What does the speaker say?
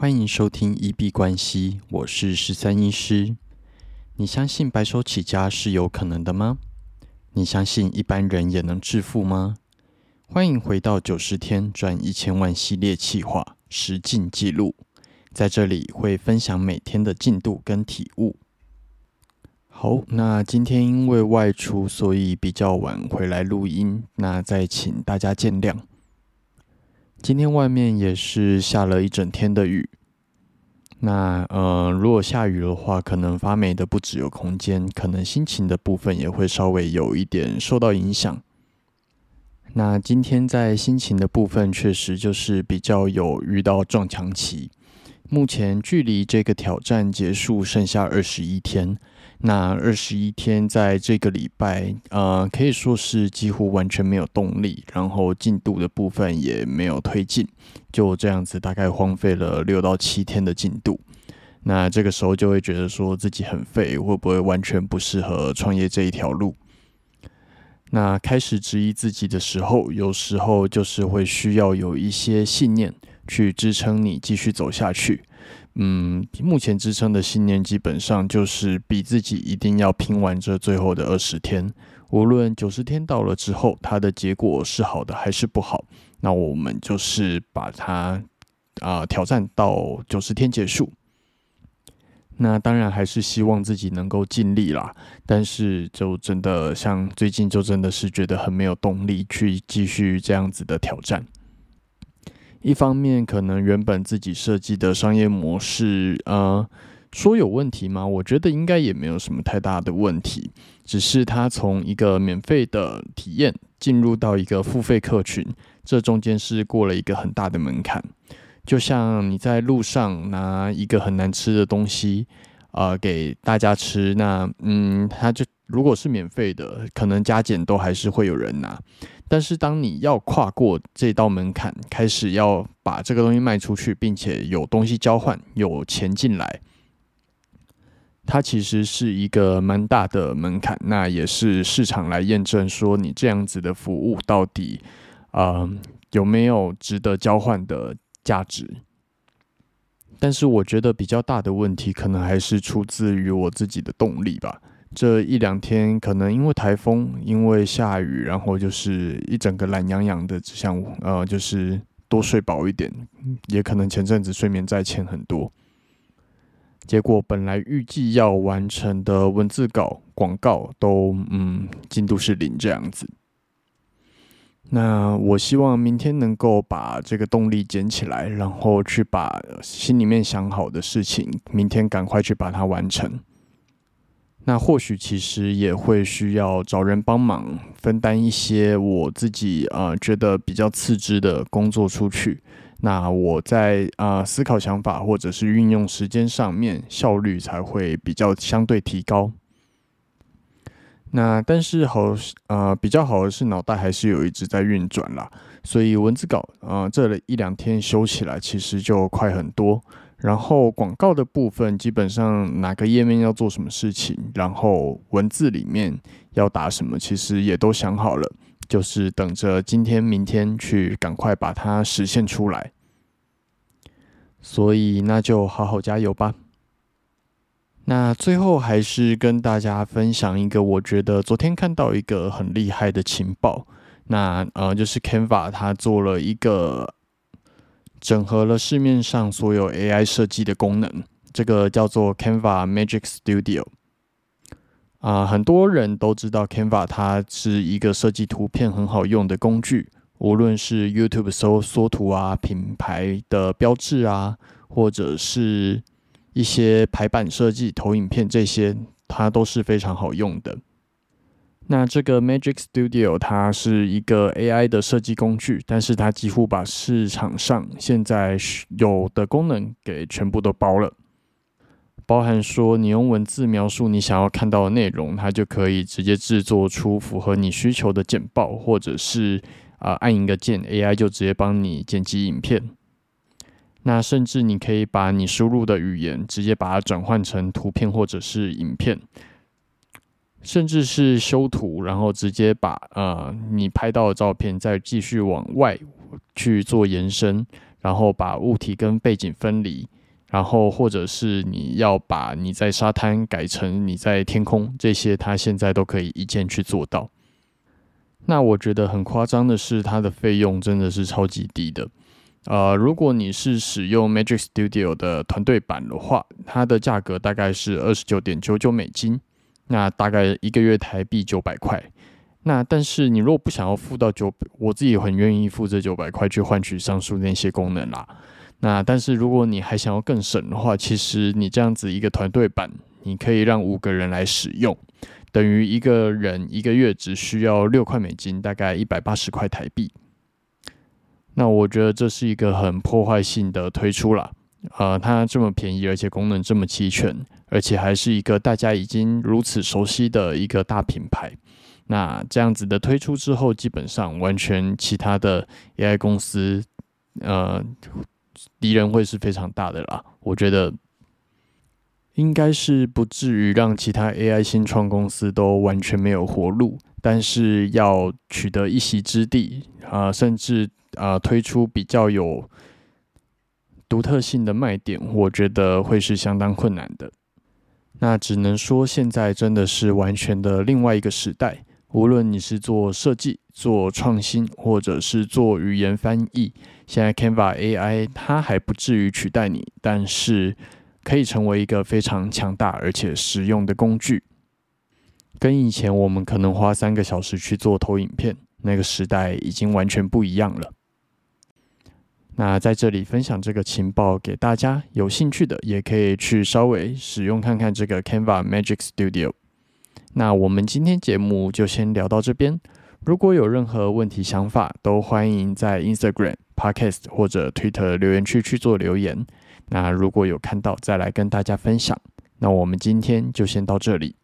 欢迎收听一币关系，我是十三医师。你相信白手起家是有可能的吗？你相信一般人也能致富吗？欢迎回到九十天赚一千万系列企划实进记录，在这里会分享每天的进度跟体悟。好，那今天因为外出，所以比较晚回来录音，那再请大家见谅。今天外面也是下了一整天的雨，那呃，如果下雨的话，可能发霉的不只有空间，可能心情的部分也会稍微有一点受到影响。那今天在心情的部分，确实就是比较有遇到撞墙期。目前距离这个挑战结束剩下二十一天。那二十一天，在这个礼拜，呃，可以说是几乎完全没有动力，然后进度的部分也没有推进，就这样子，大概荒废了六到七天的进度。那这个时候就会觉得说自己很废，会不会完全不适合创业这一条路？那开始质疑自己的时候，有时候就是会需要有一些信念去支撑你继续走下去。嗯，目前支撑的信念基本上就是逼自己一定要拼完这最后的二十天，无论九十天到了之后，它的结果是好的还是不好，那我们就是把它啊挑战到九十天结束。那当然还是希望自己能够尽力啦，但是就真的像最近就真的是觉得很没有动力去继续这样子的挑战。一方面，可能原本自己设计的商业模式，呃，说有问题吗？我觉得应该也没有什么太大的问题，只是它从一个免费的体验进入到一个付费客群，这中间是过了一个很大的门槛。就像你在路上拿一个很难吃的东西，呃，给大家吃，那嗯，他就如果是免费的，可能加减都还是会有人拿。但是，当你要跨过这道门槛，开始要把这个东西卖出去，并且有东西交换，有钱进来，它其实是一个蛮大的门槛。那也是市场来验证说，你这样子的服务到底，呃，有没有值得交换的价值？但是，我觉得比较大的问题，可能还是出自于我自己的动力吧。这一两天可能因为台风，因为下雨，然后就是一整个懒洋洋的，只想呃，就是多睡饱一点。也可能前阵子睡眠在欠很多，结果本来预计要完成的文字稿、广告都嗯进度是零这样子。那我希望明天能够把这个动力捡起来，然后去把心里面想好的事情，明天赶快去把它完成。那或许其实也会需要找人帮忙分担一些我自己呃觉得比较次之的工作出去。那我在啊思考想法或者是运用时间上面效率才会比较相对提高。那但是好呃比较好的是脑袋还是有一直在运转啦，所以文字稿啊这一两天修起来其实就快很多。然后广告的部分，基本上哪个页面要做什么事情，然后文字里面要打什么，其实也都想好了，就是等着今天、明天去赶快把它实现出来。所以那就好好加油吧。那最后还是跟大家分享一个，我觉得昨天看到一个很厉害的情报，那呃就是 Canva 它做了一个。整合了市面上所有 AI 设计的功能，这个叫做 Canva Magic Studio。啊，很多人都知道 Canva，它是一个设计图片很好用的工具。无论是 YouTube 搜缩图啊、品牌的标志啊，或者是一些排版设计、投影片这些，它都是非常好用的。那这个 Magic Studio 它是一个 AI 的设计工具，但是它几乎把市场上现在有的功能给全部都包了，包含说你用文字描述你想要看到的内容，它就可以直接制作出符合你需求的简报，或者是啊按一个键，AI 就直接帮你剪辑影片。那甚至你可以把你输入的语言直接把它转换成图片或者是影片。甚至是修图，然后直接把呃你拍到的照片再继续往外去做延伸，然后把物体跟背景分离，然后或者是你要把你在沙滩改成你在天空，这些它现在都可以一键去做到。那我觉得很夸张的是，它的费用真的是超级低的。呃，如果你是使用 Magic Studio 的团队版的话，它的价格大概是二十九点九九美金，那大概一个月台币九百块。那但是你如果不想要付到九，我自己很愿意付这九百块去换取上述那些功能啦。那但是如果你还想要更省的话，其实你这样子一个团队版，你可以让五个人来使用，等于一个人一个月只需要六块美金，大概一百八十块台币。那我觉得这是一个很破坏性的推出啦。呃，它这么便宜，而且功能这么齐全，而且还是一个大家已经如此熟悉的一个大品牌。那这样子的推出之后，基本上完全其他的 AI 公司，呃，敌人会是非常大的啦。我觉得应该是不至于让其他 AI 新创公司都完全没有活路，但是要取得一席之地啊，甚至啊推出比较有独特性的卖点，我觉得会是相当困难的。那只能说现在真的是完全的另外一个时代。无论你是做设计、做创新，或者是做语言翻译，现在 Canva AI 它还不至于取代你，但是可以成为一个非常强大而且实用的工具。跟以前我们可能花三个小时去做投影片，那个时代已经完全不一样了。那在这里分享这个情报给大家，有兴趣的也可以去稍微使用看看这个 Canva Magic Studio。那我们今天节目就先聊到这边。如果有任何问题、想法，都欢迎在 Instagram、Podcast 或者 Twitter 留言区去做留言。那如果有看到，再来跟大家分享。那我们今天就先到这里。